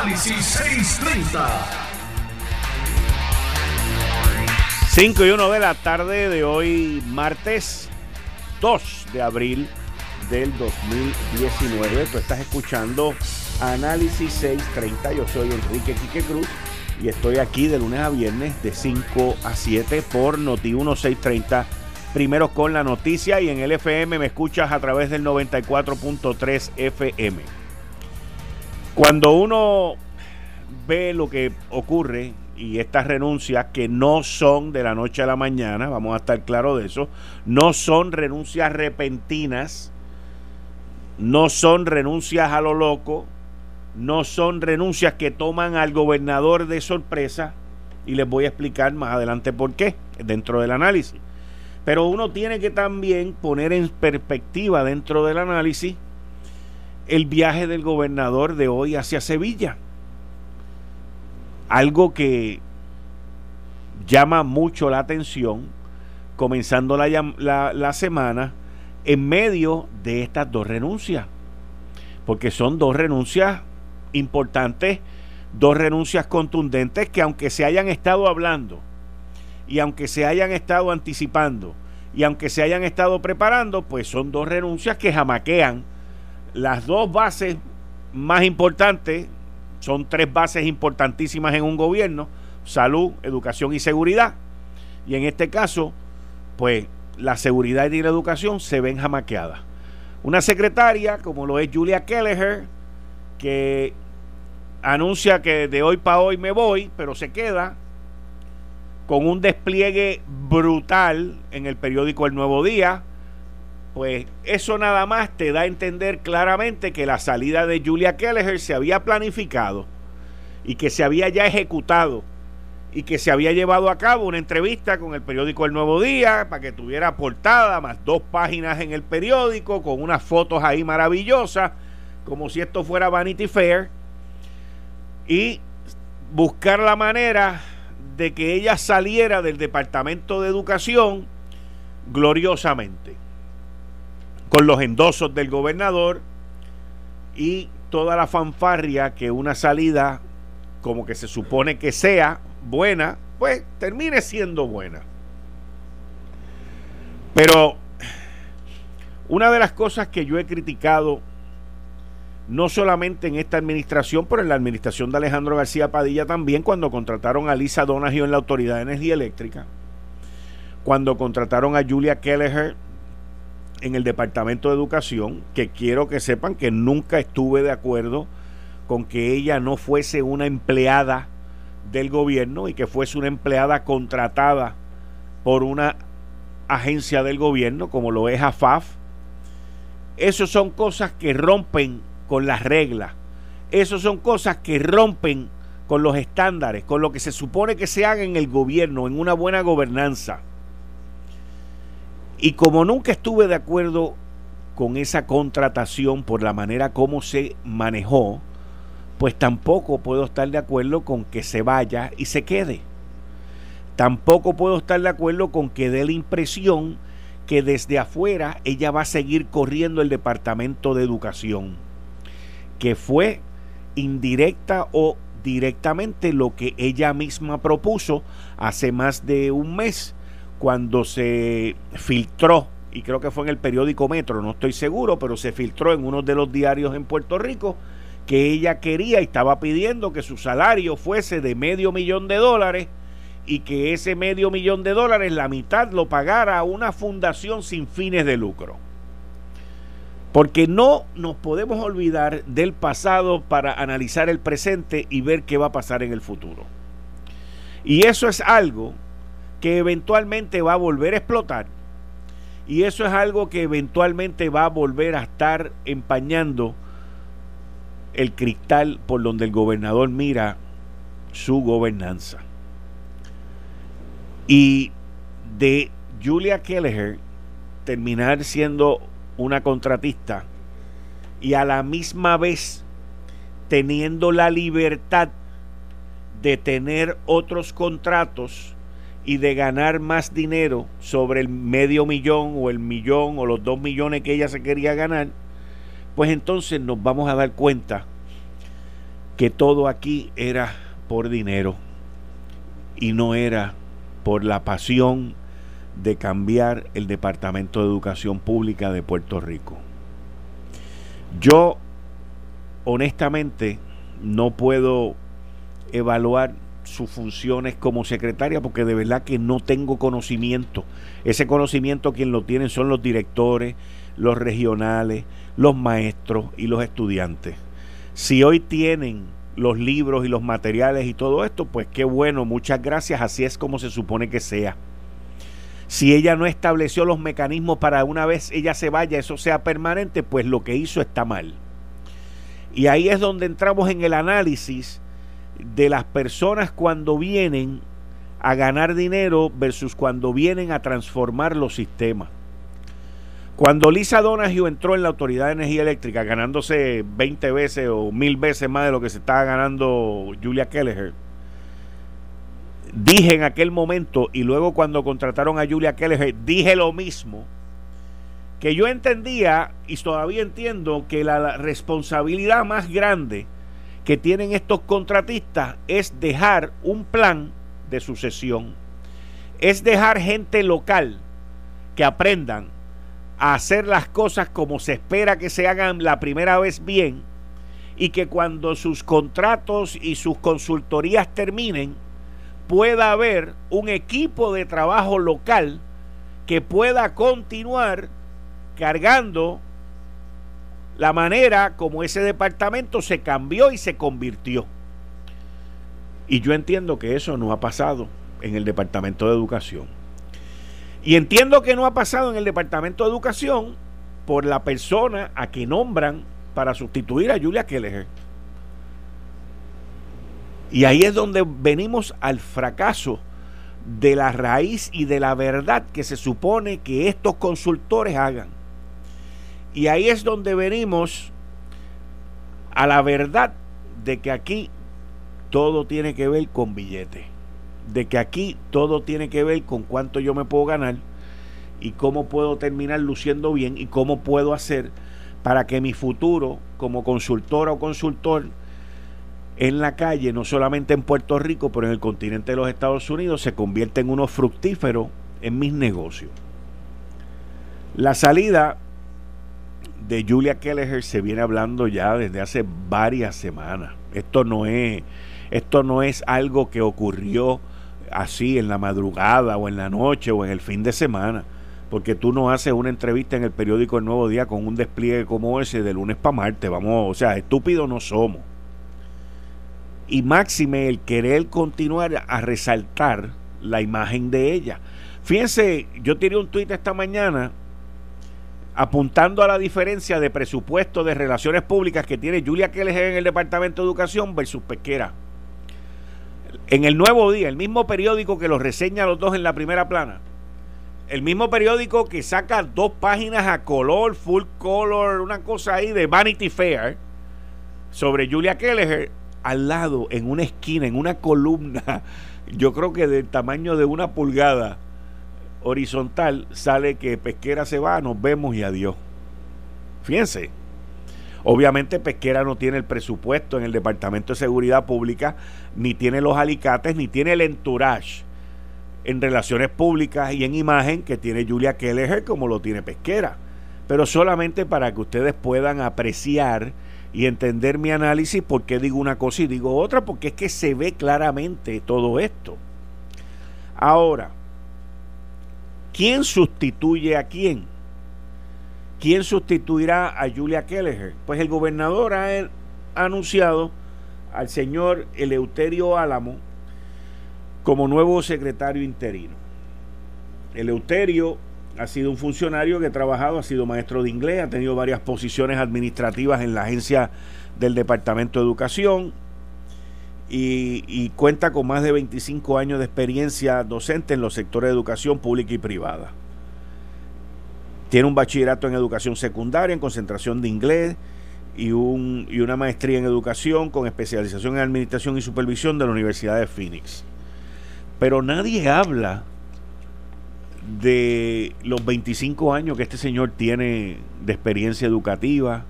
Análisis 630. 5 y 1 de la tarde de hoy, martes 2 de abril del 2019. Tú estás escuchando Análisis 630. Yo soy Enrique Quique Cruz y estoy aquí de lunes a viernes de 5 a 7 por Noti 1630. Primero con la noticia y en el FM me escuchas a través del 94.3 FM. Cuando uno ve lo que ocurre y estas renuncias que no son de la noche a la mañana, vamos a estar claros de eso, no son renuncias repentinas, no son renuncias a lo loco, no son renuncias que toman al gobernador de sorpresa y les voy a explicar más adelante por qué dentro del análisis. Pero uno tiene que también poner en perspectiva dentro del análisis el viaje del gobernador de hoy hacia Sevilla. Algo que llama mucho la atención, comenzando la, la, semana, en medio de estas dos renuncias. Porque son dos renuncias importantes, dos renuncias contundentes que aunque se hayan estado hablando y aunque se hayan estado anticipando y aunque se hayan estado preparando, pues son dos renuncias que jamaquean las dos bases más importantes, son tres bases importantísimas en un gobierno, salud, educación y seguridad. Y en este caso, pues la seguridad y la educación se ven jamaqueadas. Una secretaria, como lo es Julia Kelleher, que anuncia que de hoy para hoy me voy, pero se queda con un despliegue brutal en el periódico El Nuevo Día, pues eso nada más te da a entender claramente que la salida de Julia Kelleher se había planificado y que se había ya ejecutado y que se había llevado a cabo una entrevista con el periódico El Nuevo Día para que tuviera portada más dos páginas en el periódico con unas fotos ahí maravillosas, como si esto fuera Vanity Fair, y buscar la manera de que ella saliera del Departamento de Educación gloriosamente, con los endosos del gobernador y toda la fanfarria que una salida como que se supone que sea buena, pues termine siendo buena. Pero una de las cosas que yo he criticado, no solamente en esta administración, pero en la administración de Alejandro García Padilla también, cuando contrataron a Lisa Donahue en la Autoridad de Energía Eléctrica, cuando contrataron a Julia Kelleher en el Departamento de Educación, que quiero que sepan que nunca estuve de acuerdo con que ella no fuese una empleada del gobierno y que fuese una empleada contratada por una agencia del gobierno como lo es AFAF. Esas son cosas que rompen con las reglas. Esas son cosas que rompen con los estándares, con lo que se supone que se haga en el gobierno, en una buena gobernanza. Y como nunca estuve de acuerdo con esa contratación por la manera como se manejó, pues tampoco puedo estar de acuerdo con que se vaya y se quede. Tampoco puedo estar de acuerdo con que dé la impresión que desde afuera ella va a seguir corriendo el Departamento de Educación, que fue indirecta o directamente lo que ella misma propuso hace más de un mes, cuando se filtró, y creo que fue en el periódico Metro, no estoy seguro, pero se filtró en uno de los diarios en Puerto Rico, que ella quería y estaba pidiendo que su salario fuese de medio millón de dólares y que ese medio millón de dólares, la mitad lo pagara una fundación sin fines de lucro. Porque no nos podemos olvidar del pasado para analizar el presente y ver qué va a pasar en el futuro. Y eso es algo que eventualmente va a volver a explotar. Y eso es algo que eventualmente va a volver a estar empañando el cristal por donde el gobernador mira su gobernanza. Y de Julia Kelleher terminar siendo una contratista y a la misma vez teniendo la libertad de tener otros contratos y de ganar más dinero sobre el medio millón o el millón o los dos millones que ella se quería ganar, pues entonces nos vamos a dar cuenta que todo aquí era por dinero y no era por la pasión de cambiar el Departamento de Educación Pública de Puerto Rico. Yo, honestamente, no puedo evaluar sus funciones como secretaria porque de verdad que no tengo conocimiento. Ese conocimiento quien lo tienen son los directores, los regionales, los maestros y los estudiantes. Si hoy tienen los libros y los materiales y todo esto, pues qué bueno, muchas gracias, así es como se supone que sea. Si ella no estableció los mecanismos para una vez ella se vaya, eso sea permanente, pues lo que hizo está mal. Y ahí es donde entramos en el análisis de las personas cuando vienen a ganar dinero versus cuando vienen a transformar los sistemas. Cuando Lisa Donahue entró en la Autoridad de Energía Eléctrica ganándose 20 veces o mil veces más de lo que se estaba ganando Julia Kelleher, dije en aquel momento y luego cuando contrataron a Julia Kelleher dije lo mismo, que yo entendía y todavía entiendo que la responsabilidad más grande que tienen estos contratistas es dejar un plan de sucesión, es dejar gente local que aprendan a hacer las cosas como se espera que se hagan la primera vez bien y que cuando sus contratos y sus consultorías terminen pueda haber un equipo de trabajo local que pueda continuar cargando la manera como ese departamento se cambió y se convirtió. Y yo entiendo que eso no ha pasado en el Departamento de Educación. Y entiendo que no ha pasado en el Departamento de Educación por la persona a que nombran para sustituir a Julia Kelleher. Y ahí es donde venimos al fracaso de la raíz y de la verdad que se supone que estos consultores hagan. Y ahí es donde venimos a la verdad de que aquí todo tiene que ver con billetes. De que aquí todo tiene que ver con cuánto yo me puedo ganar y cómo puedo terminar luciendo bien y cómo puedo hacer para que mi futuro como consultora o consultor en la calle, no solamente en Puerto Rico, pero en el continente de los Estados Unidos, se convierta en uno fructífero en mis negocios. La salida de Julia Kelleher se viene hablando ya desde hace varias semanas. Esto no es, esto no es algo que ocurrió así en la madrugada o en la noche o en el fin de semana. Porque tú no haces una entrevista en el periódico El Nuevo Día con un despliegue como ese de lunes para martes. Vamos, o sea, estúpidos no somos. Y máxime el querer continuar a resaltar la imagen de ella. Fíjense, yo tiré un tuit esta mañana apuntando a la diferencia de presupuesto de relaciones públicas que tiene Julia Kelleher en el Departamento de Educación versus Pesquera. En el Nuevo Día, el mismo periódico que los reseña los dos en la primera plana, el mismo periódico que saca dos páginas a color, full color, una cosa ahí de Vanity Fair sobre Julia Kelleher, al lado, en una esquina, en una columna, yo creo que del tamaño de una pulgada, horizontal sale que Pesquera se va, nos vemos y adiós. Fíjense. Obviamente Pesquera no tiene el presupuesto en el Departamento de Seguridad Pública, ni tiene los alicates, ni tiene el entourage en relaciones públicas y en imagen que tiene Julia Kelleher como lo tiene Pesquera. Pero solamente para que ustedes puedan apreciar y entender mi análisis por qué digo una cosa y digo otra, porque es que se ve claramente todo esto. Ahora, ¿Quién sustituye a quién? ¿Quién sustituirá a Julia Kelleher? Pues el gobernador ha, anunciado al señor Eleuterio Álamo como nuevo secretario interino. Eleuterio ha sido un funcionario que ha trabajado, ha sido maestro de inglés, ha tenido varias posiciones administrativas en la agencia del Departamento de Educación, y, cuenta con más de 25 años de experiencia docente en los sectores de educación pública y privada. Tiene un bachillerato en educación secundaria, en concentración de inglés y, un, y una maestría en educación con especialización en administración y supervisión de la Universidad de Phoenix. Pero nadie habla de los 25 años que este señor tiene de experiencia educativa,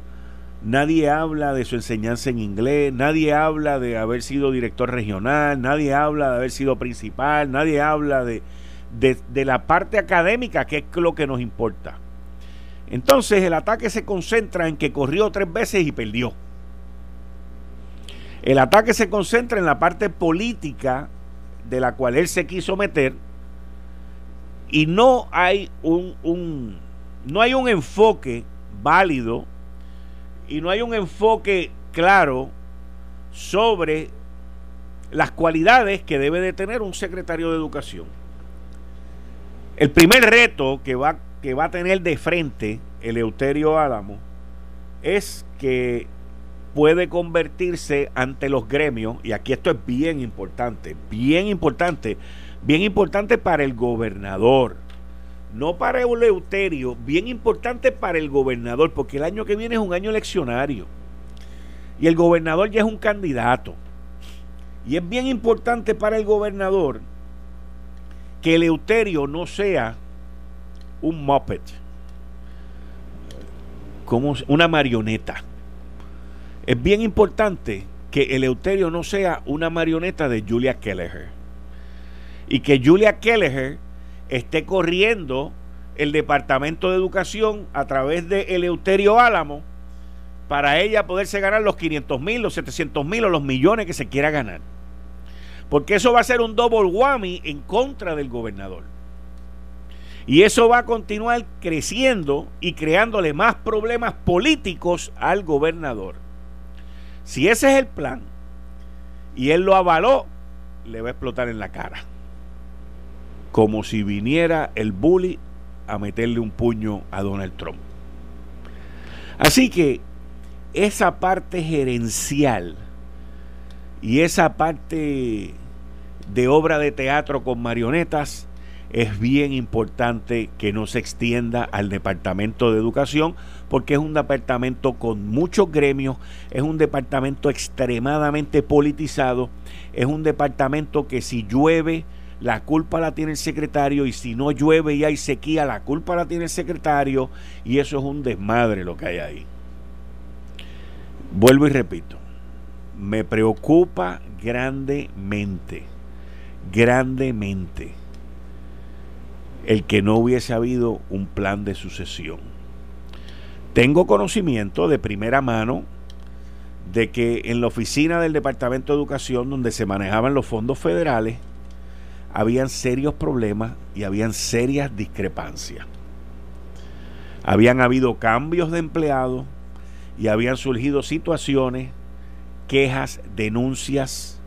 Nadie habla de su enseñanza en inglés, nadie habla de haber sido director regional, nadie habla de haber sido principal, nadie habla de, de, la parte académica, que es lo que nos importa. Entonces el ataque se concentra en que corrió tres veces y perdió. El ataque se concentra en la parte política de la cual él se quiso meter y no hay un, un no hay un enfoque válido y no hay un enfoque claro sobre las cualidades que debe de tener un secretario de educación. El primer reto que va, que va a tener de frente el Euterio Álamo es que puede convertirse ante los gremios, y aquí esto es bien importante, bien importante, bien importante para el gobernador no para Eleuterio, bien importante para el gobernador, porque el año que viene es un año eleccionario. Y el gobernador ya es un candidato. Y es bien importante para el gobernador que Eleuterio no sea un muppet, como una marioneta. Es bien importante que Eleuterio no sea una marioneta de Julia Kelleher. Y que Julia Kelleher esté corriendo el Departamento de Educación a través de Eleuterio Álamo para ella poderse ganar los 500 mil, los 700 mil o los millones que se quiera ganar. Porque eso va a ser un double whammy en contra del gobernador. Y eso va a continuar creciendo y creándole más problemas políticos al gobernador. Si ese es el plan y él lo avaló, le va a explotar en la cara como si viniera el bully a meterle un puño a Donald Trump. Así que esa parte gerencial y esa parte de obra de teatro con marionetas es bien importante que no se extienda al Departamento de Educación porque es un departamento con muchos gremios, es un departamento extremadamente politizado, es un departamento que si llueve la culpa la tiene el secretario y si no llueve y hay sequía, la culpa la tiene el secretario y eso es un desmadre lo que hay ahí. Vuelvo y repito, me preocupa grandemente, grandemente el que no hubiese habido un plan de sucesión. Tengo conocimiento de primera mano de que en la oficina del Departamento de Educación, donde se manejaban los fondos federales, habían serios problemas y habían serias discrepancias. Habían habido cambios de empleados y habían surgido situaciones, quejas, denuncias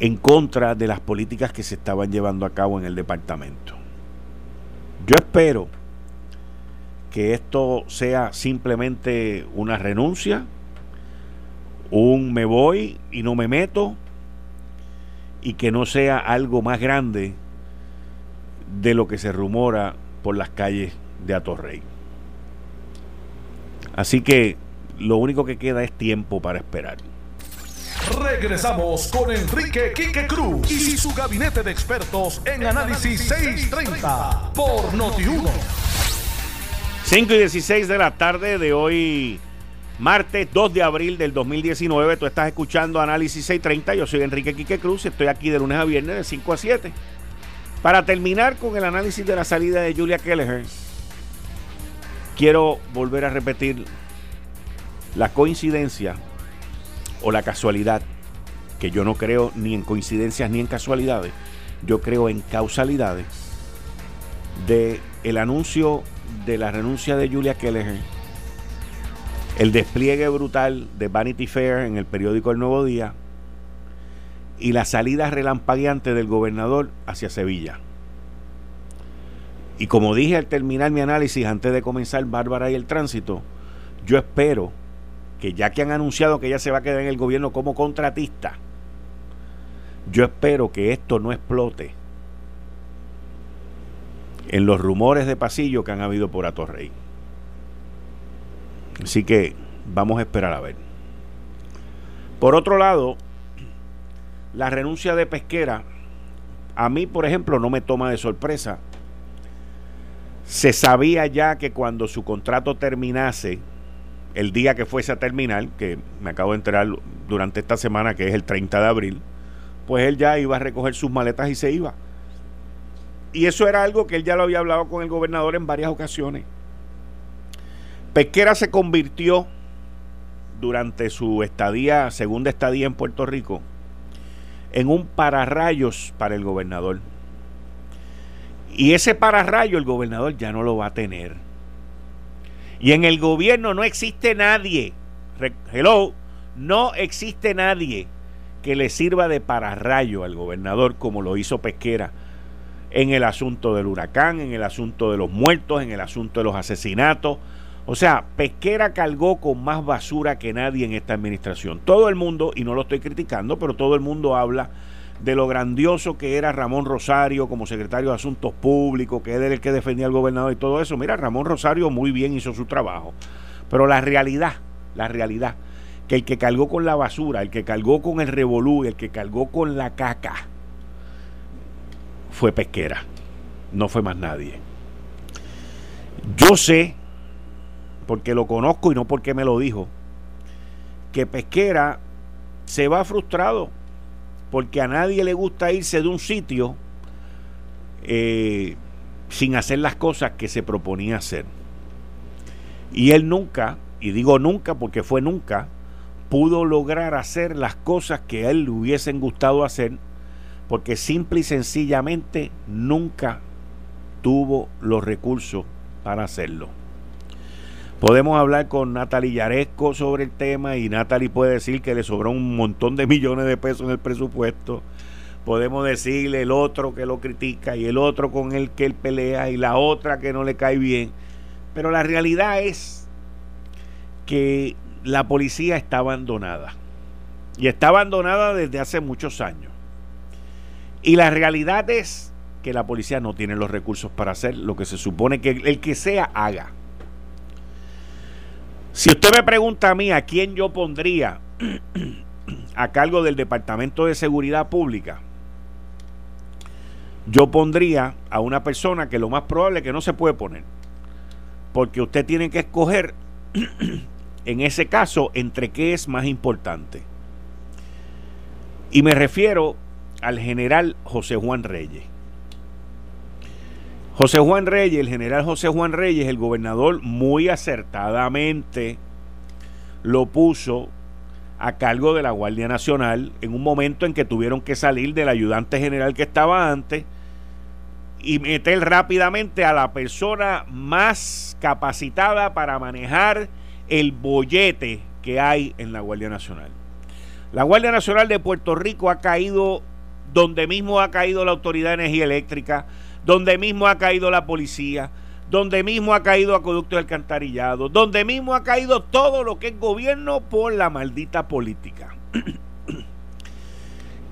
en contra de las políticas que se estaban llevando a cabo en el departamento. Yo espero que esto sea simplemente una renuncia, un me voy y no me meto, y que no sea algo más grande de lo que se rumora por las calles de Atorrey. Así que lo único que queda es tiempo para esperar. Regresamos con Enrique Quique Cruz y su gabinete de expertos en análisis 630 por Noti1. 5 y 16 de la tarde de hoy Martes 2 de abril del 2019, tú estás escuchando Análisis 630, yo soy Enrique Quique Cruz, estoy aquí de lunes a viernes de 5 a 7. Para terminar con el análisis de la salida de Julia Kelleher, quiero volver a repetir la coincidencia o la casualidad, que yo no creo ni en coincidencias ni en casualidades, yo creo en causalidades, de el anuncio de la renuncia de Julia Kelleher el despliegue brutal de Vanity Fair en el periódico El Nuevo Día y la salida relampagueante del gobernador hacia Sevilla. Y como dije al terminar mi análisis antes de comenzar Bárbara y el tránsito, yo espero que ya que han anunciado que ella se va a quedar en el gobierno como contratista, yo espero que esto no explote en los rumores de pasillo que han habido por Atorrey. Así que vamos a esperar a ver. Por otro lado, la renuncia de Pesquera, a mí, por ejemplo, no me toma de sorpresa. Se sabía ya que cuando su contrato terminase el día que fuese a terminar, que me acabo de enterar durante esta semana que es el 30 de abril, pues él ya iba a recoger sus maletas y se iba. Y eso era algo que él ya lo había hablado con el gobernador en varias ocasiones. Pesquera se convirtió durante su estadía, segunda estadía en Puerto Rico, en un pararrayos para el gobernador. Y ese pararrayo el gobernador ya no lo va a tener. Y en el gobierno no existe nadie, hello, no existe nadie que le sirva de pararrayo al gobernador como lo hizo Pesquera en el asunto del huracán, en el asunto de los muertos, en el asunto de los asesinatos. O sea, Pesquera cargó con más basura que nadie en esta administración. Todo el mundo, y no lo estoy criticando, pero todo el mundo habla de lo grandioso que era Ramón Rosario como secretario de Asuntos Públicos, que era el que defendía al gobernador y todo eso. Mira, Ramón Rosario muy bien hizo su trabajo. Pero la realidad, la realidad, que el que cargó con la basura, el que cargó con el revolú, el que cargó con la caca, fue Pesquera. No fue más nadie. Yo sé, porque lo conozco y no porque me lo dijo, que Pesquera se va frustrado porque a nadie le gusta irse de un sitio eh, sin hacer las cosas que se proponía hacer. Y él nunca, y digo nunca porque fue nunca, pudo lograr hacer las cosas que a él le hubiesen gustado hacer, porque simple y sencillamente nunca tuvo los recursos para hacerlo. Podemos hablar con Natalie Yaresco sobre el tema y Natalie puede decir que le sobró un montón de millones de pesos en el presupuesto. Podemos decirle el otro que lo critica y el otro con el que él pelea y la otra que no le cae bien. Pero la realidad es que la policía está abandonada. Y está abandonada desde hace muchos años. Y la realidad es que la policía no tiene los recursos para hacer lo que se supone que el que sea haga. Si usted me pregunta a mí a quién yo pondría a cargo del Departamento de Seguridad Pública, yo pondría a una persona que lo más probable es que no se puede poner. Porque usted tiene que escoger, en ese caso, entre qué es más importante. Y me refiero al general José Juan Reyes. José Juan Reyes, el general José Juan Reyes, el gobernador muy acertadamente lo puso a cargo de la Guardia Nacional en un momento en que tuvieron que salir del ayudante general que estaba antes y meter rápidamente a la persona más capacitada para manejar el bollete que hay en la Guardia Nacional. La Guardia Nacional de Puerto Rico ha caído donde mismo ha caído la Autoridad de Energía Eléctrica, donde mismo ha caído la policía, donde mismo ha caído acueducto alcantarillado, donde mismo ha caído todo lo que es gobierno por la maldita política.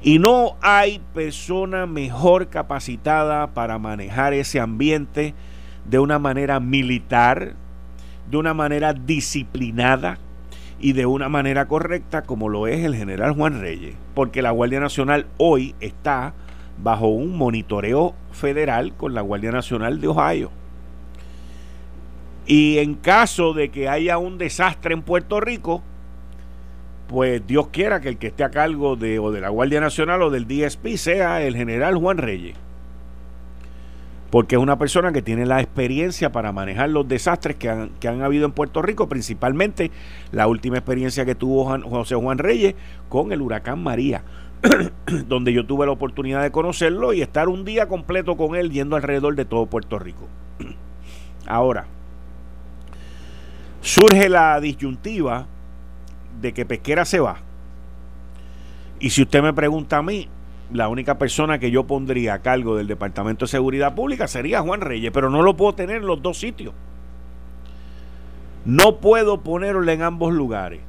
y no hay persona mejor capacitada para manejar ese ambiente de una manera militar, de una manera disciplinada y de una manera correcta como lo es el general Juan Reyes, porque la Guardia Nacional hoy está bajo un monitoreo federal con la Guardia Nacional de Ohio. Y en caso de que haya un desastre en Puerto Rico, pues Dios quiera que el que esté a cargo de o de la Guardia Nacional o del DSP sea el general Juan Reyes. Porque es una persona que tiene la experiencia para manejar los desastres que han, que han habido en Puerto Rico, principalmente la última experiencia que tuvo José Juan Reyes con el huracán María. donde yo tuve la oportunidad de conocerlo y estar un día completo con él yendo alrededor de todo Puerto Rico. Ahora, surge la disyuntiva de que Pesquera se va. Y si usted me pregunta a mí, la única persona que yo pondría a cargo del Departamento de Seguridad Pública sería Juan Reyes, pero no lo puedo tener en los dos sitios. No puedo ponerlo en ambos lugares.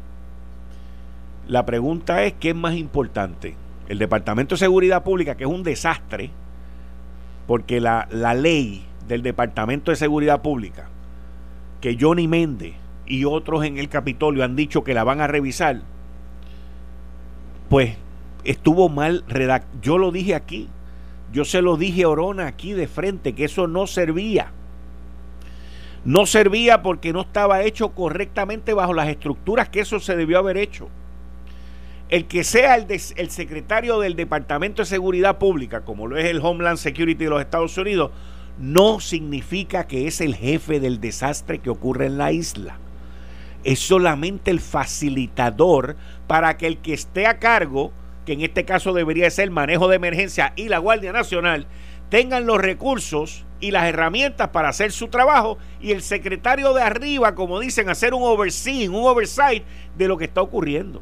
La pregunta es, ¿qué es más importante? El Departamento de Seguridad Pública, que es un desastre, porque la, la ley del Departamento de Seguridad Pública, que Johnny Méndez y otros en el Capitolio han dicho que la van a revisar, pues estuvo mal redactado. Yo lo dije aquí, yo se lo dije a Orona aquí de frente, que eso no servía. No servía porque no estaba hecho correctamente bajo las estructuras que eso se debió haber hecho. El que sea el, secretario del Departamento de Seguridad Pública, como lo es el Homeland Security de los Estados Unidos, no significa que es el jefe del desastre que ocurre en la isla. Es solamente el facilitador para que el que esté a cargo, que en este caso debería ser el manejo de emergencia y la Guardia Nacional, tengan los recursos y las herramientas para hacer su trabajo y el secretario de arriba, como dicen, hacer un overseeing, un oversight de lo que está ocurriendo.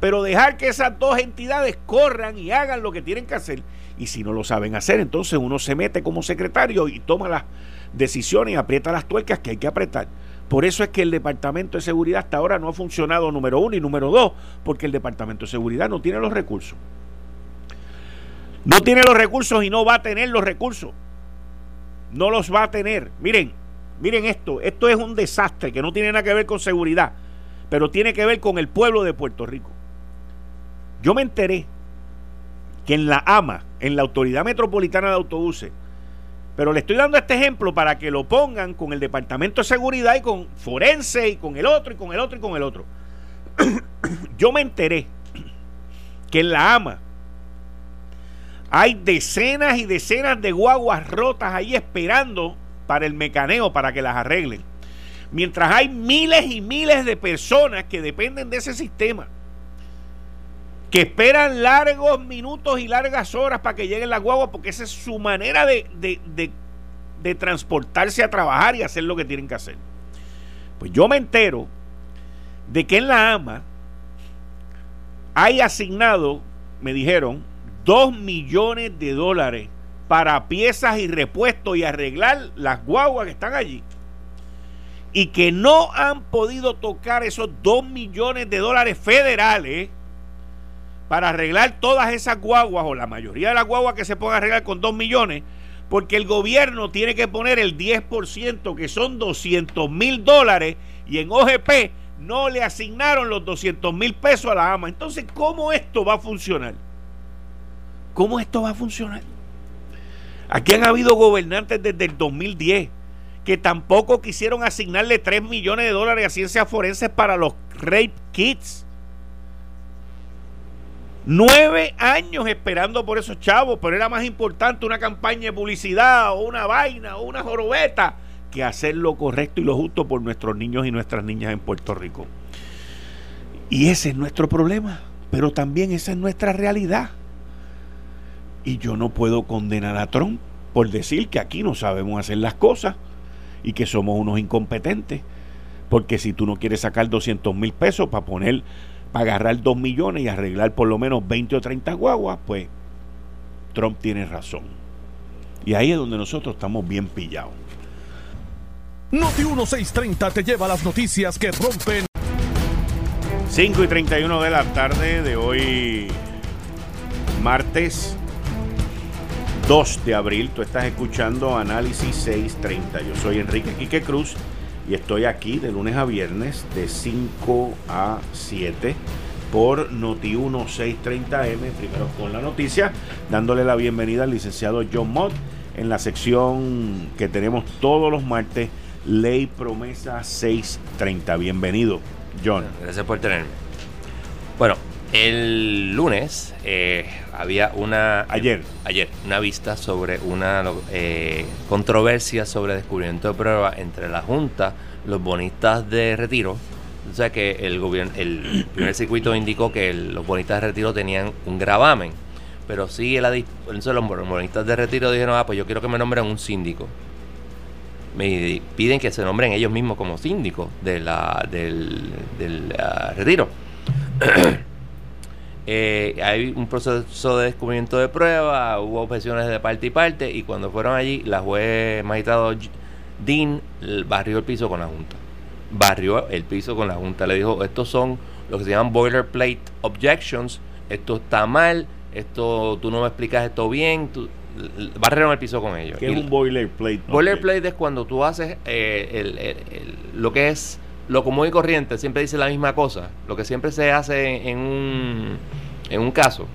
Pero dejar que esas dos entidades corran y hagan lo que tienen que hacer. Y si no lo saben hacer, entonces uno se mete como secretario y toma las decisiones y aprieta las tuercas que hay que apretar. Por eso es que el Departamento de Seguridad hasta ahora no ha funcionado número uno y número dos, porque el Departamento de Seguridad no tiene los recursos. No tiene los recursos y no va a tener los recursos. No los va a tener. Miren, miren esto. Esto es un desastre que no tiene nada que ver con seguridad, pero tiene que ver con el pueblo de Puerto Rico. Yo me enteré que en la AMA, en la Autoridad Metropolitana de Autobuses, pero le estoy dando este ejemplo para que lo pongan con el Departamento de Seguridad y con Forense y con el otro y con el otro y con el otro. Yo me enteré que en la AMA hay decenas y decenas de guaguas rotas ahí esperando para el mecaneo, para que las arreglen. Mientras hay miles y miles de personas que dependen de ese sistema, que esperan largos minutos y largas horas para que lleguen las guaguas, porque esa es su manera de, de transportarse a trabajar y hacer lo que tienen que hacer. Pues yo me entero de que en la AMA hay asignado, me dijeron, 2 millones de dólares para piezas y repuestos y arreglar las guaguas que están allí. Y que no han podido tocar esos 2 millones de dólares federales para arreglar todas esas guaguas o la mayoría de las guaguas que se puedan arreglar con 2 millones, porque el gobierno tiene que poner el 10%, que son 200 mil dólares, y en OGP no le asignaron los 200 mil pesos a la AMA. Entonces, ¿cómo esto va a funcionar? ¿Cómo esto va a funcionar? Aquí han habido gobernantes desde el 2010 que tampoco quisieron asignarle 3 millones de dólares a ciencias forenses para los rape kits. Nueve años esperando por esos chavos, pero era más importante una campaña de publicidad o una vaina o una jorobeta que hacer lo correcto y lo justo por nuestros niños y nuestras niñas en Puerto Rico. Y ese es nuestro problema, pero también esa es nuestra realidad. Y yo no puedo condenar a Trump por decir que aquí no sabemos hacer las cosas y que somos unos incompetentes. Porque si tú no quieres sacar 200 mil pesos para poner, para agarrar 2 millones y arreglar por lo menos 20 o 30 guaguas, pues Trump tiene razón. Y ahí es donde nosotros estamos bien pillados. Noti 1630 te lleva las noticias que rompen. 5 y 31 de la tarde de hoy, martes 2 de abril. Tú estás escuchando Análisis 630. Yo soy Enrique Quique Cruz y estoy aquí de lunes a viernes de 5 a 7 por Noti 1630M, primero con la noticia, dándole la bienvenida al licenciado John Mott en la sección que tenemos todos los martes, Ley Promesa 630. Bienvenido, John. Gracias por tenerme. Bueno, el lunes eh, había una... Ayer. Ayer, una vista sobre una eh, controversia sobre descubrimiento de pruebas entre la Junta, los bonistas de retiro. O sea que el gobierno, el primer circuito indicó que los bonistas de retiro tenían un gravamen. Pero sí, el, los bonistas de retiro dijeron, ah, pues yo quiero que me nombren un síndico. Me piden que se nombren ellos mismos como síndicos de la, del, del ah, retiro. Eh, hay un proceso de descubrimiento de prueba, hubo objeciones de parte y parte, y cuando fueron allí, la juez magistrado Dean barrió el piso con la Junta. Barrió el piso con la Junta. Le dijo, estos son lo que se llaman boilerplate objections, esto está mal, esto tú no me explicas esto bien, tú, barrieron el piso con ellos. ¿Qué es un boilerplate? Boilerplate es cuando tú haces eh, lo que es lo común y corriente siempre dice la misma cosa. Lo que siempre se hace en un, en un caso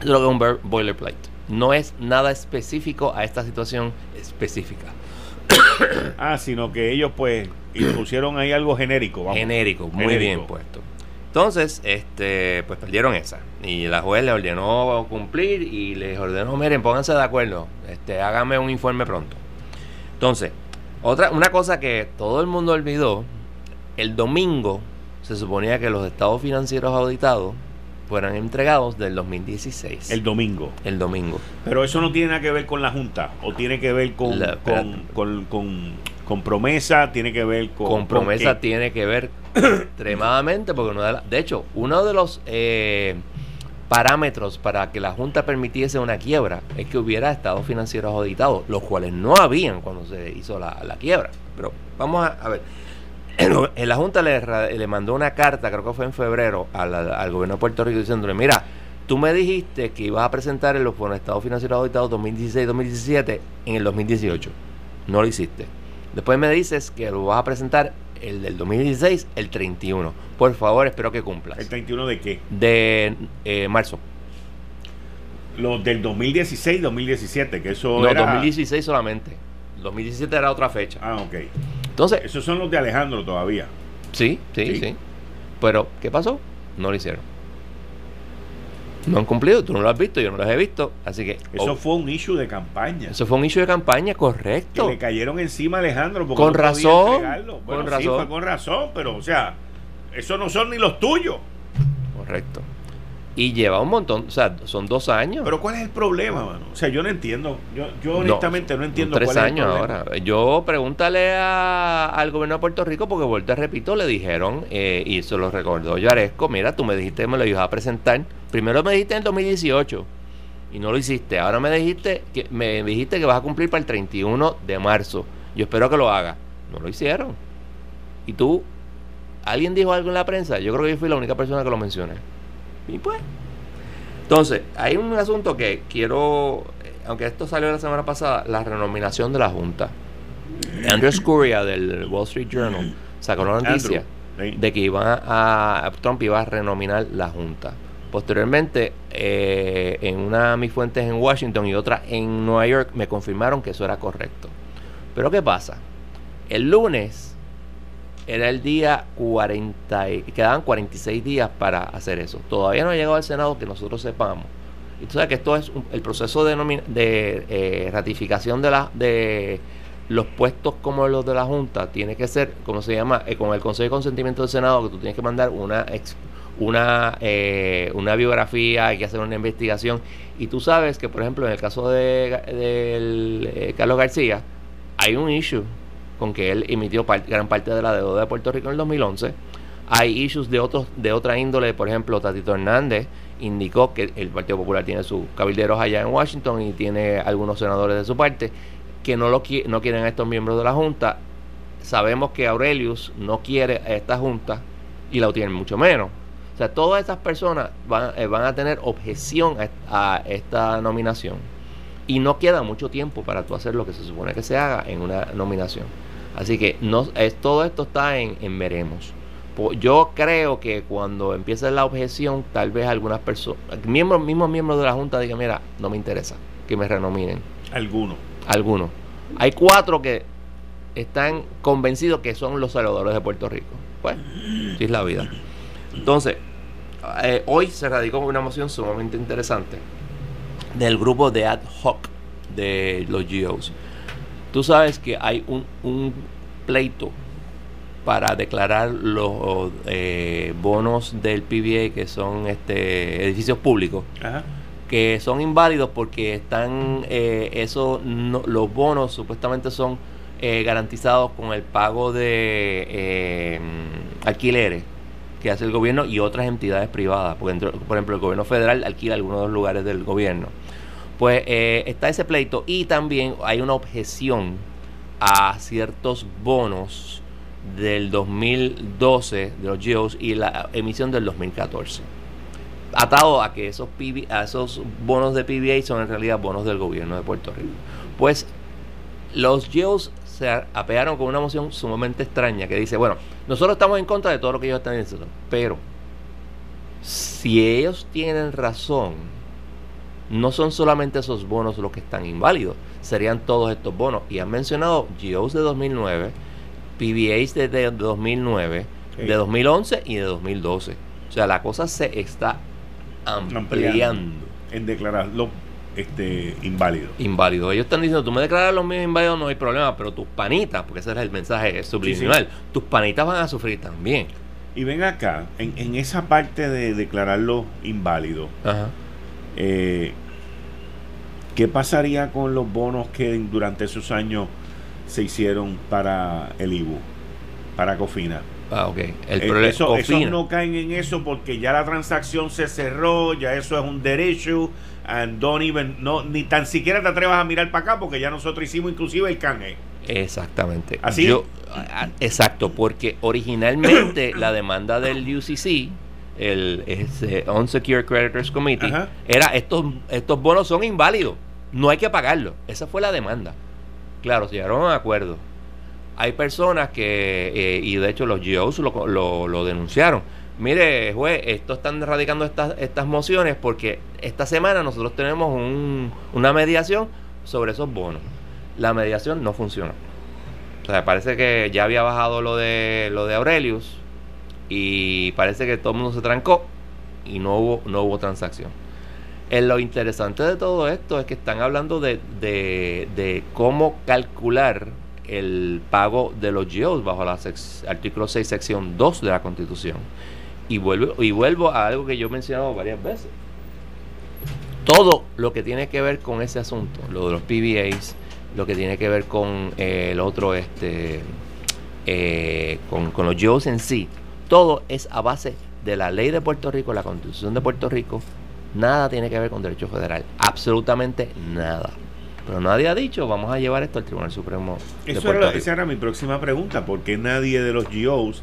es lo que es un boilerplate. No es nada específico a esta situación específica. ah, sino que ellos pues pusieron ahí algo genérico. Vamos. Genérico, muy bien puesto. Entonces, este, pues perdieron esa. Y la juez le ordenó cumplir y les ordenó, miren, pónganse de acuerdo, este, háganme un informe pronto. Entonces, otra, una cosa que todo el mundo olvidó, el domingo se suponía que los estados financieros auditados fueran entregados del 2016. El domingo. El domingo. Pero eso no tiene nada que ver con la Junta, o tiene que ver con, con, con, promesa, tiene que ver con... Con promesa tiene que ver extremadamente, porque no de, de hecho, uno de los eh, parámetros para que la Junta permitiese una quiebra es que hubiera estados financieros auditados, los cuales no habían cuando se hizo la, la quiebra. Pero vamos a ver la Junta le, mandó una carta, creo que fue en febrero, al, gobierno de Puerto Rico diciéndole, mira, tú me dijiste que ibas a presentar el los estados financieros auditados 2016-2017 en el 2018. No lo hiciste. Después me dices que lo vas a presentar el del 2016, el 31. Por favor, espero que cumplas. ¿El 31 de qué? De eh, marzo. Los del 2016-2017, que eso no, 2016 solamente. 2017 era otra fecha. Ah, ok. Entonces, esos son los de Alejandro todavía. Sí, sí, sí, Pero, ¿qué pasó? No lo hicieron. No han cumplido, tú no lo has visto, yo no los he visto, así que... Eso oh. fue un issue de campaña. Eso fue un issue de campaña, correcto. Que le cayeron encima a Alejandro porque con razón. con razón. fue con razón, pero o sea, esos no son ni los tuyos. Correcto. Y lleva un montón, o sea, son dos años. Pero ¿cuál es el problema, mano? O sea, yo no entiendo. Yo, yo honestamente no, entiendo tres años ahora. Yo pregúntale al gobierno de Puerto Rico, porque vuelta repito, le dijeron, eh, y se lo recordó Yaresco, mira, tú me dijiste que me lo ibas a presentar. Primero me dijiste en 2018 y no lo hiciste. Ahora me dijiste que me dijiste que vas a cumplir para el 31 de marzo. Yo espero que lo haga. No lo hicieron. Y tú, ¿alguien dijo algo en la prensa? Yo creo que yo fui la única persona que lo mencioné. Y pues. Entonces, hay un asunto que quiero, aunque esto salió la semana pasada, la renominación de la Junta. Andrew Scuria del Wall Street Journal sacó la noticia de que iba a, Trump iba a renominar la Junta. Posteriormente, eh, en una de mis fuentes en Washington y otra en Nueva York me confirmaron que eso era correcto. Pero ¿qué pasa? El lunes era el día 40, y quedaban 46 días para hacer eso. Todavía no ha llegado al Senado que nosotros sepamos. Y tú sabes que esto es el proceso de, de eh, ratificación de, los puestos como los de la Junta tiene que ser, como se llama, eh, con el Consejo de Consentimiento del Senado, que tú tienes que mandar una, una, eh, una biografía, hay que hacer una investigación. Y tú sabes que, por ejemplo, en el caso de, de Carlos García, hay un issue con que él emitió gran parte de la deuda de Puerto Rico en el 2011. Hay issues de, otros, de otra índole, por ejemplo, Tatito Hernández indicó que el Partido Popular tiene sus cabilderos allá en Washington y tiene algunos senadores de su parte que no, lo no quieren a estos miembros de la Junta. Sabemos que Aurelius no quiere a esta Junta y la tienen mucho menos. O sea, todas estas personas van, eh, van a tener objeción a, a, esta nominación. Y no queda mucho tiempo para tú hacer lo que se supone que se haga en una nominación. Así que no, es, todo esto está en, veremos. Yo creo que cuando empiece la objeción, tal vez algunas personas, miembros, mismos miembros de la Junta digan, mira, no me interesa que me renominen. Algunos. Algunos. Hay cuatro que están convencidos que son los salvadores de Puerto Rico. Pues, sí es la vida. Entonces, eh, hoy se radicó una moción sumamente interesante del grupo de ad hoc de los GEOs Tú sabes que hay un, pleito para declarar los eh, bonos del PBA que son este edificios públicos que son inválidos porque están eh, esos los bonos supuestamente son eh, garantizados con el pago de eh, alquileres que hace el gobierno y otras entidades privadas por ejemplo el gobierno federal alquila algunos de los lugares del gobierno pues eh, está ese pleito y también hay una objeción a ciertos bonos del 2012 de los GEOs y la emisión del 2014. Atado a que esos, a esos bonos de PBA son en realidad bonos del gobierno de Puerto Rico. Pues los GEOs se apearon con una moción sumamente extraña que dice, bueno, nosotros estamos en contra de todo lo que ellos están diciendo, pero si ellos tienen razón, no son solamente esos bonos los que están inválidos, serían todos estos bonos. Y han mencionado GOs de 2009, PBAs de, 2009, de 2011 y de 2012. O sea, la cosa se está ampliando. En declararlo este, inválido. Inválido. Ellos están diciendo, tú me declaras los míos inválidos, no hay problema, pero tus panitas, porque ese es el mensaje subliminal, tus panitas van a sufrir también. Y ven acá, en, en esa parte de declararlo inválido, eh, ¿qué pasaría con los bonos que durante esos años se hicieron para el IBU, para Cofina? Ah, ok. El eh, eso, esos no caen en eso porque ya la transacción se cerró, ya eso es un derecho, and don't even, no, ni tan siquiera te atrevas a mirar para acá porque ya nosotros hicimos inclusive el canje. Exactamente. Así Yo, exacto, porque originalmente la demanda del UCC, el Unsecured Creditors Committee, era estos, estos bonos son inválidos, no hay que pagarlos. Esa fue la demanda. Claro, se llegaron a un acuerdo hay personas que, eh, y de hecho los GOs lo, lo, denunciaron. Mire, juez, esto están radicando estas, estas mociones porque esta semana nosotros tenemos un, una mediación sobre esos bonos. La mediación no funcionó. O sea, parece que ya había bajado lo de lo de Aurelius y parece que todo el mundo se trancó y no hubo, no hubo transacción. En lo interesante de todo esto es que están hablando de, de, de cómo calcular el pago de los GOs bajo el artículo 6, sección 2 de la Constitución. Y vuelvo, y vuelvo a algo que yo he mencionado varias veces. Todo lo que tiene que ver con ese asunto, lo de los PBAs, lo que tiene que ver con eh, el otro, este, eh, con, con, los GOs en sí, todo es a base de la ley de Puerto Rico, la Constitución de Puerto Rico. Nada tiene que ver con derecho federal. Absolutamente nada. Pero nadie ha dicho, vamos a llevar esto al Tribunal Supremo. Eso era, esa era mi próxima pregunta, ¿por qué nadie de los GOs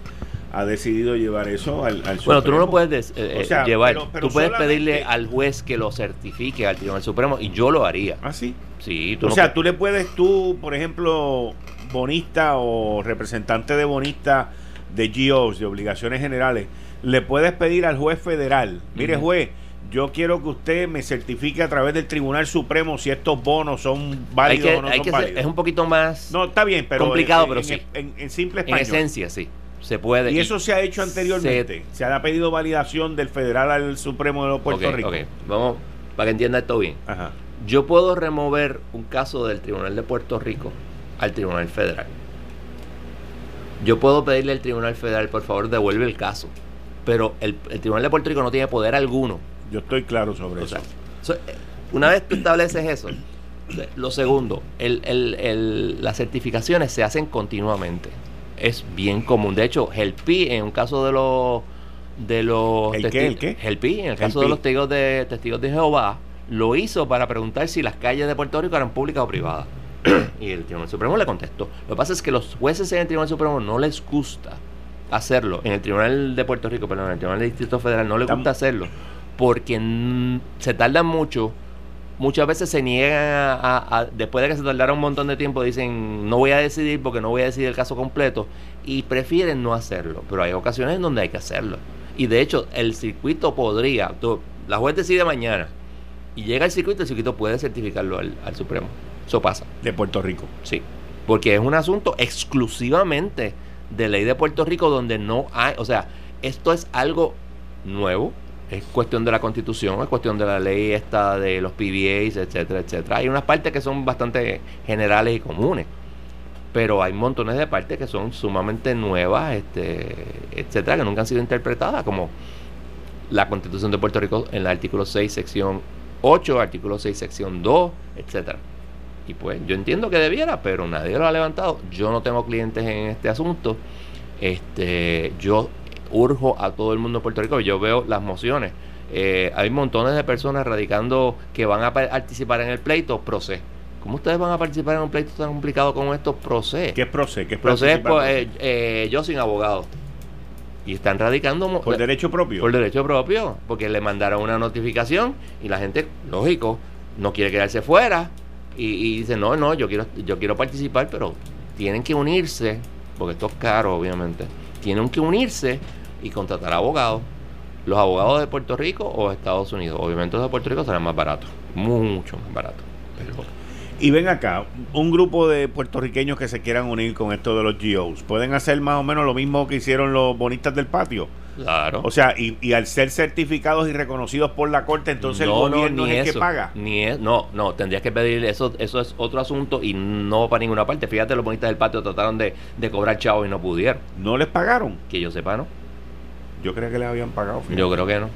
ha decidido llevar eso al, Supremo? Bueno, tú no lo puedes eh, eh, llevar, tú puedes pedirle al juez que lo certifique al Tribunal Supremo y yo lo haría. ¿Ah, sí? Sí, tú O sea, tú le puedes, tú, por ejemplo, bonista o representante de bonista de GOs, de obligaciones generales, le puedes pedir al juez federal, mire juez, yo quiero que usted me certifique a través del Tribunal Supremo si estos bonos son válidos o no son válidos. es un poquito más no, está bien, pero complicado, pero sí. En, simple español. En esencia, sí. Se puede. Y, eso se ha hecho anteriormente. Se, ha pedido validación del Federal al Supremo de Puerto Rico. Okay. Vamos, para que entienda esto bien. Ajá. Yo puedo remover un caso del Tribunal de Puerto Rico al Tribunal Federal. Yo puedo pedirle al Tribunal Federal, por favor, devuelve el caso. Pero el Tribunal de Puerto Rico no tiene poder alguno yo estoy claro sobre eso. una vez tú estableces eso, lo segundo, el, las certificaciones se hacen continuamente. Es bien común. De hecho, Helpi, en un caso de los de los ¿El qué, ¿El qué? en el caso de los testigos de testigos de Jehová, lo hizo para preguntar si las calles de Puerto Rico eran públicas o privadas. y el Tribunal Supremo le contestó. Lo que pasa es que los jueces en el Tribunal Supremo no les gusta hacerlo. En el Tribunal de Puerto Rico, perdón, en el Tribunal del Distrito Federal no les gusta hacerlo porque se tardan mucho. Muchas veces se niegan a, después de que se tardara un montón de tiempo, dicen no voy a decidir porque no voy a decidir el caso completo y prefieren no hacerlo. Pero hay ocasiones en donde hay que hacerlo. Y de hecho, el circuito podría, la juez decide mañana y llega el circuito, el circuito puede certificarlo al, al Supremo. Eso pasa. De Puerto Rico. Sí. Porque es un asunto exclusivamente de ley de Puerto Rico donde no hay, o sea, esto es algo nuevo, es cuestión de la constitución, es cuestión de la ley esta de los PBAs, etcétera, etcétera. Hay unas partes que son bastante generales y comunes, pero hay montones de partes que son sumamente nuevas, este, etcétera, que nunca han sido interpretadas, como la constitución de Puerto Rico en el artículo 6, sección 8, artículo 6, sección 2, etcétera. Y pues yo entiendo que debiera, pero nadie lo ha levantado. Yo no tengo clientes en este asunto. Este, yo urjo a todo el mundo de Puerto Rico. Yo veo las mociones. Eh, hay montones de personas radicando que van a participar en el pleito, proce. ¿Cómo ustedes van a participar en un pleito tan complicado como esto? Proce. ¿Qué es proce? ¿Qué es proce? Pues, eh, eh, yo sin abogado. Y están radicando... ¿Por derecho propio? Por derecho propio, porque le mandaron una notificación y la gente, lógico, no quiere quedarse fuera y, y dice, no, no, yo quiero, yo quiero participar, pero tienen que unirse, porque esto es caro, obviamente, tienen que unirse y contratar abogados. ¿Los abogados de Puerto Rico o Estados Unidos? Obviamente los de Puerto Rico serán más baratos, mucho más baratos. y ven acá, un grupo de puertorriqueños que se quieran unir con esto de los GOs, ¿pueden hacer más o menos lo mismo que hicieron los bonistas del patio? Claro. O sea, y, al ser certificados y reconocidos por la corte, entonces el gobierno es el que paga. Ni no, no, tendrías que pedir eso, eso es otro asunto y no para ninguna parte. Fíjate, los bonistas del patio trataron de, cobrar chavo y no pudieron. ¿No les pagaron? Que yo sepa, ¿no? Yo creo que les habían pagado. Yo creo que no.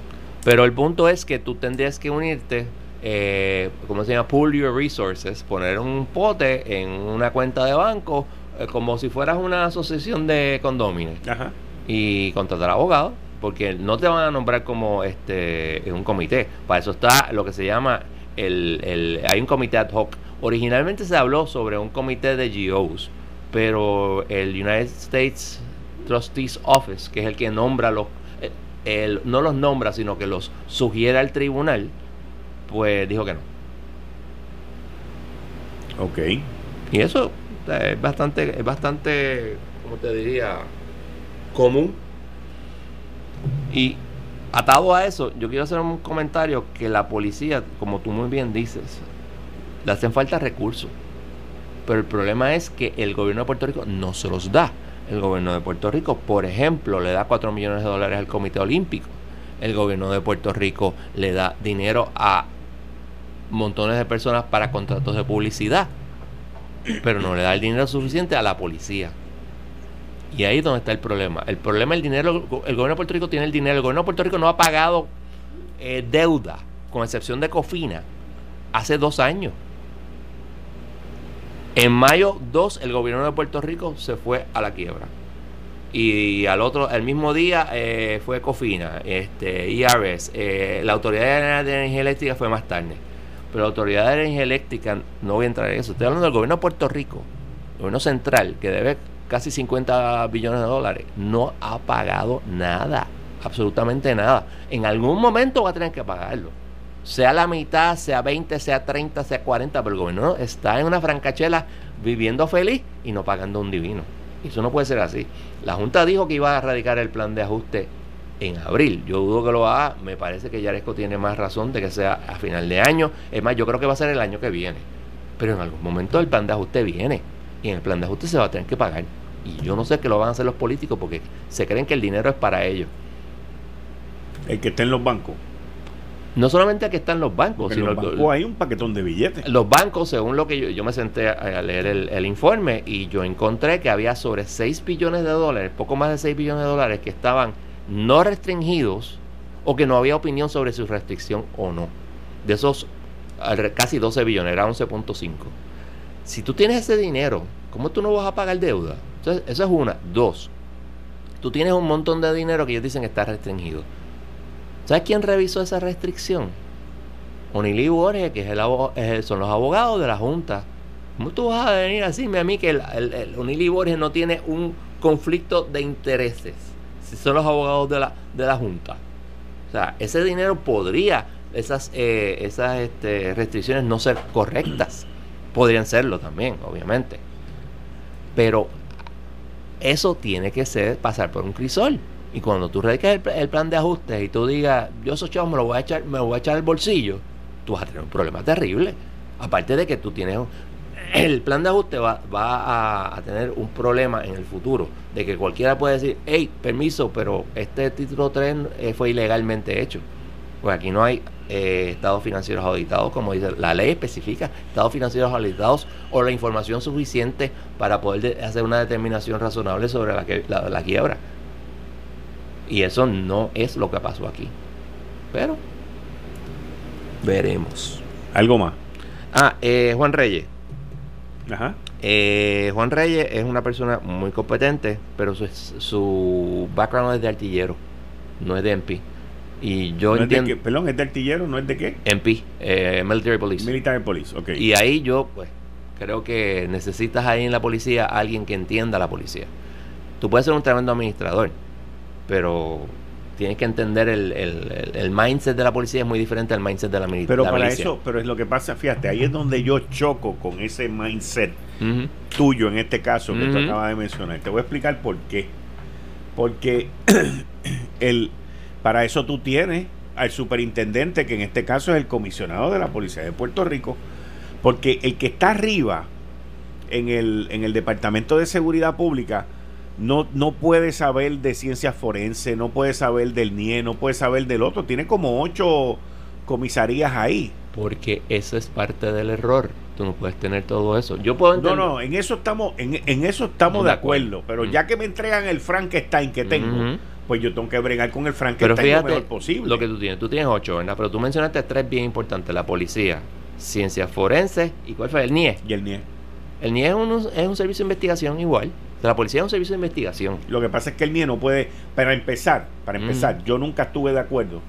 Pero el punto es que tú tendrías que unirte, eh, ¿cómo se llama? Pool your resources, poner un pote en una cuenta de banco, eh, como si fueras una asociación de condóminos. Ajá y contratar abogados, porque no te van a nombrar como este en un comité. Para eso está lo que se llama el, el hay un comité ad hoc. Originalmente se habló sobre un comité de GOs, pero el United States Trustees Office, que es el que nombra los el, no los nombra, sino que los sugiere al tribunal, pues dijo que no. Ok. Y eso es bastante, es bastante, ¿cómo te diría? Común. Y atado a eso, yo quiero hacer un comentario que la policía, como tú muy bien dices, le hacen falta recursos. Pero el problema es que el gobierno de Puerto Rico no se los da. El gobierno de Puerto Rico, por ejemplo, le da 4 millones de dólares al Comité Olímpico. El gobierno de Puerto Rico le da dinero a montones de personas para contratos de publicidad. Pero no le da el dinero suficiente a la policía. Y ahí es donde está el problema. El problema es el dinero. El gobierno de Puerto Rico tiene el dinero. El gobierno de Puerto Rico no ha pagado eh, deuda, con excepción de Cofina, hace dos años. En mayo 2, el gobierno de Puerto Rico se fue a la quiebra. Y al otro, el mismo día eh, fue Cofina, este, IRS, eh, la Autoridad de Energía Eléctrica fue más tarde. Pero la Autoridad de Energía Eléctrica, no voy a entrar en eso, estoy hablando del gobierno de Puerto Rico, el gobierno central, que debe casi 50 billones de dólares, no ha pagado nada, absolutamente nada. En algún momento va a tener que pagarlo. Sea la mitad, sea 20, sea 30, sea 40, pero el gobierno está en una francachela viviendo feliz y no pagando un divino. Eso no puede ser así. La Junta dijo que iba a erradicar el plan de ajuste en abril. Yo dudo que lo haga. Me parece que Yaresco tiene más razón de que sea a final de año. Es más, yo creo que va a ser el año que viene. Pero en algún momento el plan de ajuste viene. Y en el plan de ajuste se va a tener que pagar. Y yo no sé qué lo van a hacer los políticos porque se creen que el dinero es para ellos. El que está en los bancos. No solamente el que está en los bancos, sino. En los bancos hay un paquetón de billetes. Los bancos, según lo que yo, yo me senté a, leer el, informe y yo encontré que había sobre 6 billones de dólares, poco más de 6 billones de dólares que estaban no restringidos o que no había opinión sobre su restricción o no. De esos casi 12 billones, era 11.5. Si tú tienes ese dinero, ¿cómo tú no vas a pagar deuda? Entonces, eso es una. Dos, tú tienes un montón de dinero que ellos dicen que está restringido. ¿Sabes quién revisó esa restricción? Onili Borges, que es son los abogados de la Junta. ¿Cómo tú vas a venir a decirme a mí que el, el, Borges no tiene un conflicto de intereses? Si son los abogados de la, de la Junta. O sea, ese dinero podría, esas, eh, esas este, restricciones no ser correctas. Podrían serlo también, obviamente. Pero eso tiene que ser pasar por un crisol. Y cuando tú radiques el, plan de ajustes y tú digas, yo esos chavos me lo voy a echar, me voy a echar al bolsillo, tú vas a tener un problema terrible. Aparte de que tú tienes el plan de ajuste va, va a, tener un problema en el futuro, de que cualquiera puede decir, hey, permiso, pero este título 3 eh, fue ilegalmente hecho. Pues aquí no hay eh, estados financieros auditados, como dice la ley especifica, estados financieros auditados o la información suficiente para poder hacer una determinación razonable sobre la, la, quiebra. Y eso no es lo que pasó aquí. Pero veremos. ¿Algo más? Ah, eh, Juan Reyes. Ajá. Eh, Juan Reyes es una persona muy competente, pero su, su background es de artillero, no es de MP. Y yo entiendo. perdón, ¿es de artillero? ¿No es de qué? MP, eh, Military Police. Military Police, ok. Y ahí yo, pues, creo que necesitas ahí en la policía a alguien que entienda la policía. Tú puedes ser un tremendo administrador, pero tienes que entender el, el, el, mindset de la policía es muy diferente al mindset de la, milicia. pero para eso pero es lo que pasa fíjate ahí es donde yo choco con ese mindset tuyo en este caso que tú acabas de mencionar te voy a explicar por qué porque el Para eso tú tienes al superintendente, que en este caso es el comisionado de la Policía de Puerto Rico, porque el que está arriba en el, en el Departamento de Seguridad Pública no, no puede saber de ciencias forenses, no puede saber del NIE, no puede saber del otro. Tiene como ocho comisarías ahí. Porque eso es parte del error. Tú no puedes tener todo eso. Yo puedo entender. No, no, en eso estamos, en, en eso estamos de acuerdo. Pero mm. ya que me entregan el Frankenstein que tengo, pues yo tengo que bregar con el Frankenstein lo mejor posible. Lo que tú tienes, tú tienes ocho, ¿verdad? Pero tú mencionaste tres bien importantes: la policía, ciencias forenses y cuál fue el NIE. Y el NIE. El NIE es un, es un servicio de investigación igual. La policía es un servicio de investigación. Lo que pasa es que el NIE no puede, para empezar, para empezar, yo nunca estuve de acuerdo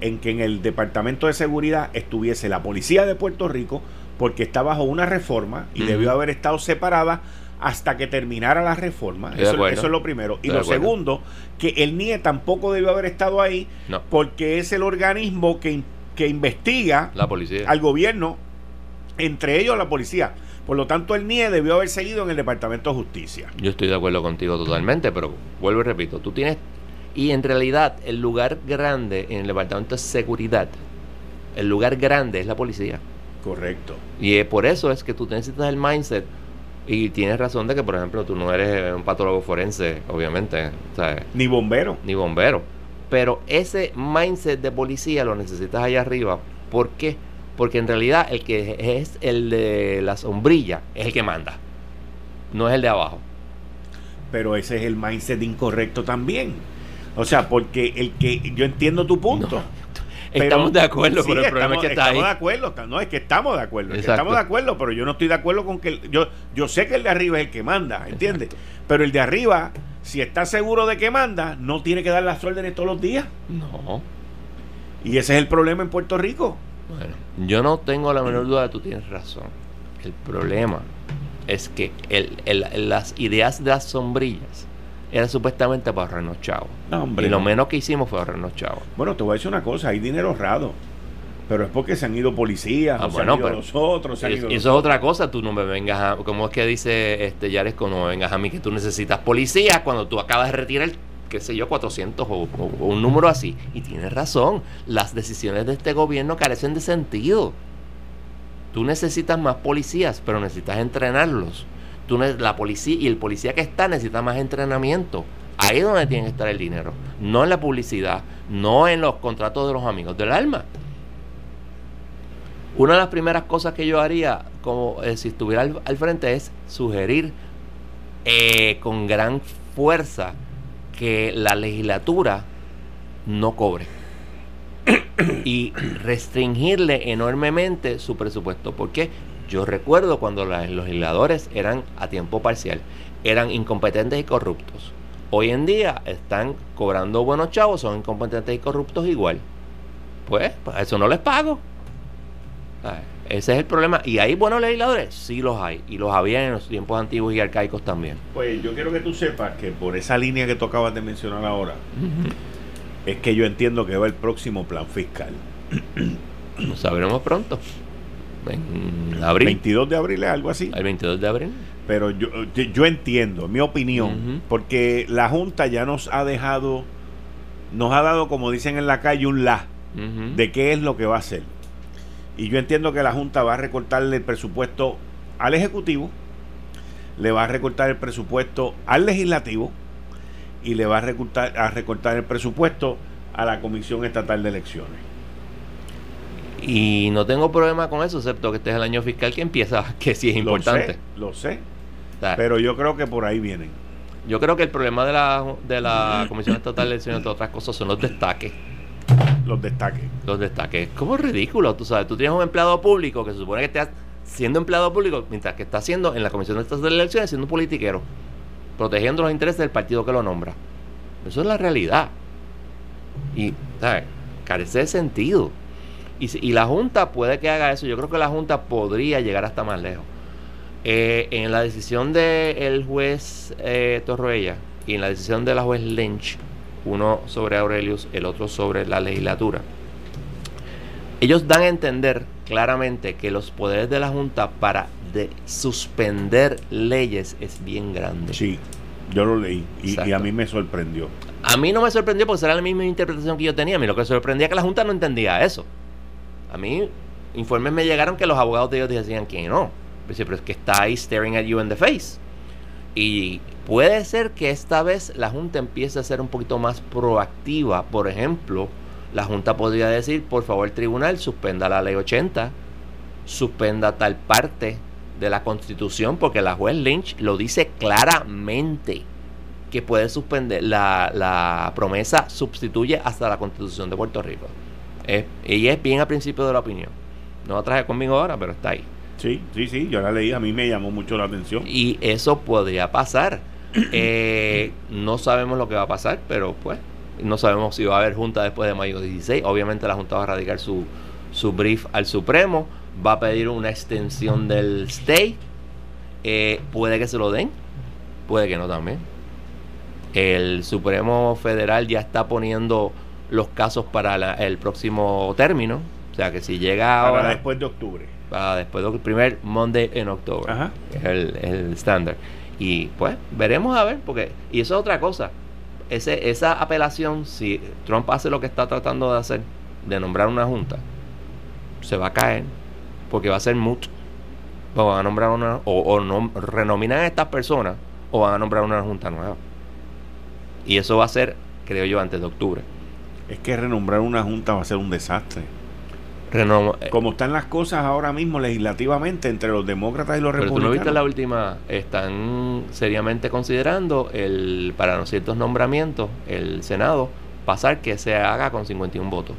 en que en el Departamento de Seguridad estuviese la Policía de Puerto Rico porque está bajo una reforma y debió haber estado separada hasta que terminara la reforma. Eso, es lo primero. Y lo segundo, que el NIE tampoco debió haber estado ahí porque es el organismo que, que investiga la policía. al gobierno, entre ellos la policía. Por lo tanto, el NIE debió haber seguido en el Departamento de Justicia. Yo estoy de acuerdo contigo totalmente, pero vuelvo y repito, tú tienes y en realidad el lugar grande en el Departamento de Seguridad, el lugar grande es la policía. Correcto. Y por eso es que tú necesitas el mindset. Y tienes razón de que, por ejemplo, tú no eres un patólogo forense, obviamente. Ni bombero. Ni bombero. Pero ese mindset de policía lo necesitas allá arriba. ¿Por qué? Porque en realidad el que es el de la sombrilla es el que manda. No es el de abajo. Pero ese es el mindset incorrecto también. O sea, porque el que yo entiendo tu punto. Estamos de acuerdo, pero el problema es que está estamos de acuerdo, no es que estamos de acuerdo, estamos de acuerdo, pero yo no estoy de acuerdo con que yo yo sé que el de arriba es el que manda, ¿entiendes? Pero el de arriba, si está seguro de que manda, no tiene que dar las órdenes todos los días. No. Y ese es el problema en Puerto Rico. Bueno, yo no tengo la menor duda de que tú tienes razón. El problema es que las ideas de las sombrillas era supuestamente para ahorrarnos chavos. y lo menos que hicimos fue ahorrarnos chavos. Bueno, te voy a decir una cosa, hay dinero ahorrado. Pero es porque se han ido policías, ah, bueno, se han ido los otros, Eso es otra cosa, tú no me vengas a, como es que dice este Yares, no me vengas a mí que tú necesitas policías cuando tú acabas de retirar qué sé yo, 400 o, un número así. Y tienes razón, las decisiones de este gobierno carecen de sentido. Tú necesitas más policías, pero necesitas entrenarlos. Tú, la policía y el policía que está necesita más entrenamiento. Ahí es donde tiene que estar el dinero. No en la publicidad, no en los contratos de los amigos del alma. Una de las primeras cosas que yo haría, como eh, si estuviera al, frente, es sugerir eh, con gran fuerza que la legislatura no cobre y restringirle enormemente su presupuesto. ¿Por qué? Yo recuerdo cuando los legisladores eran a tiempo parcial, eran incompetentes y corruptos. Hoy en día están cobrando buenos chavos, son incompetentes y corruptos igual. Pues, pues eso no les pago. Ese es el problema. ¿Y hay buenos legisladores? Sí los hay. Y los había en los tiempos antiguos y arcaicos también. Pues yo quiero que tú sepas que por esa línea que tú acabas de mencionar ahora, es que yo entiendo que va el próximo plan fiscal. Lo sabremos pronto en abril. 22 de abril es algo así. El 22 de abril. Pero yo, yo entiendo, mi opinión, porque la Junta ya nos ha dejado, nos ha dado, como dicen en la calle, un la de qué es lo que va a hacer. Y yo entiendo que la Junta va a recortarle el presupuesto al Ejecutivo, le va a recortar el presupuesto al Legislativo y le va a recortar, a recortar el presupuesto a la Comisión Estatal de Elecciones. Y no tengo problema con eso, excepto que este es el año fiscal que empieza, que sí es importante. Lo sé, pero yo creo que por ahí vienen. Yo creo que el problema de la, de la Comisión Estatal de Elecciones, entre otras cosas, son los destaques. Los destaques. Los destaques. Como ridículo, tú sabes. Tú tienes un empleado público que se supone que estás siendo empleado público, mientras que está haciendo en la Comisión Estatal de Elecciones, siendo un politiquero, protegiendo los intereses del partido que lo nombra. Eso es la realidad. Y, ¿sabes? Carece de sentido. Y, la Junta puede que haga eso. Yo creo que la Junta podría llegar hasta más lejos. Eh, en la decisión del juez eh, Torroella y en la decisión de la juez Lynch, uno sobre Aurelius, el otro sobre la legislatura, ellos dan a entender claramente que los poderes de la Junta para de suspender leyes es bien grande. Sí. Yo lo leí y, y a mí me sorprendió. A mí no me sorprendió porque era la misma interpretación que yo tenía. A mí lo que sorprendía es que la Junta no entendía eso. A mí, informes me llegaron que los abogados de ellos decían que no. Pero es que está ahí staring at you in the face. Y puede ser que esta vez la Junta empiece a ser un poquito más proactiva. Por ejemplo, la Junta podría decir, por favor, tribunal, suspenda la ley 80, suspenda tal parte de la Constitución, porque la juez Lynch lo dice claramente que puede suspender la, la promesa sustituye hasta la Constitución de Puerto Rico. Es- ella es bien al principio de la opinión. No la traje conmigo ahora, pero está ahí. Sí, sí, sí, yo la leí, a mí me llamó mucho la atención. Y eso podría pasar. Eh, no sabemos lo que va a pasar, pero pues no sabemos si va a haber junta después de mayo 16. Obviamente la junta va a radicar su, su brief al Supremo, va a pedir una extensión del stay. Eh, puede que se lo den, puede que no también. El Supremo Federal ya está poniendo los casos para la- el próximo término. O sea que si llega Para ahora después de octubre. para después del primer Monday en octubre. Ajá. que Es el, el estándar. Y pues veremos a ver, porque. Y eso es otra cosa. Ese, esa apelación, si Trump hace lo que está tratando de hacer, de nombrar una junta, se va a caer, porque va a ser moot. O van a nombrar una. O, o no, renominan a estas personas, o van a nombrar una junta nueva. Y eso va a ser, creo yo, antes de octubre. Es que renombrar una junta va a ser un desastre. Renom- eh, Como están las cosas ahora mismo legislativamente entre los demócratas y los Pero tú no republicanos. viste la última, están seriamente considerando el para ciertos nombramientos, el Senado, pasar que se haga con 51 votos.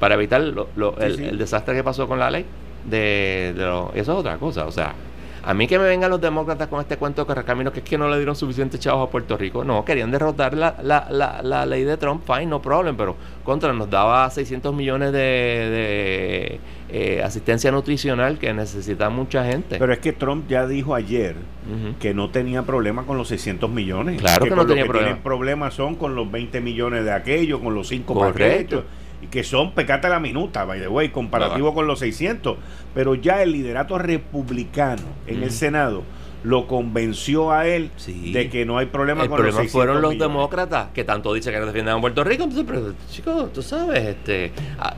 Para evitar lo- lo- Sí, el, sí. el desastre que pasó con la ley. De, de lo- eso es otra cosa. O sea, a mí que me vengan los demócratas con este cuento de Correcamino, que es que no le dieron suficientes chavos a Puerto Rico. No, querían derrotar la, la, la, la ley de Trump, fine, no problem, pero contra nos daba 600 millones de, de, eh, asistencia nutricional que necesita mucha gente. Pero es que Trump ya dijo ayer que no tenía problema con los 600 millones. Claro que no con lo tenía que problema. tienen problemas son con los 20 millones de aquello, con los 5 Correcto. paquetes, y que son pecata a la minuta, by the way, comparativo con los 600. Pero ya el liderato republicano en el. Senado lo convenció a él Sí. de que no hay problema El con problema los 600 fueron los millones. demócratas que tanto dicen que no defienden a Puerto Rico. Entonces, pero, chicos, tú sabes, este,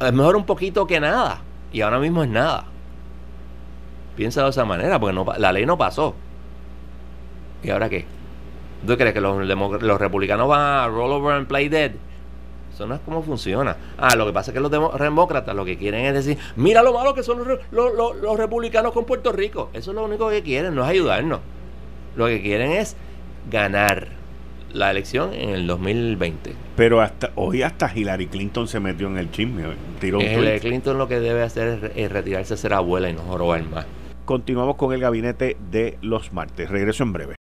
es mejor un poquito que nada. Y ahora mismo es nada. Piensa de esa manera, porque no, la ley no pasó. ¿Y ahora qué? ¿Tú crees que los, los republicanos van a roll over and play dead? Eso no es como funciona. Ah, lo que pasa es que los demócratas lo que quieren es decir, mira lo malo que son los, los- los- los republicanos con Puerto Rico. Eso es lo único que quieren, no es ayudarnos. Lo que quieren es ganar la elección en el 2020. Pero hasta hoy hasta Hillary Clinton se metió en el chisme. Tiró un El tweet. Clinton lo que debe hacer es es retirarse a ser abuela y no jorobar más. Continuamos con el gabinete de los martes. Regreso en breve.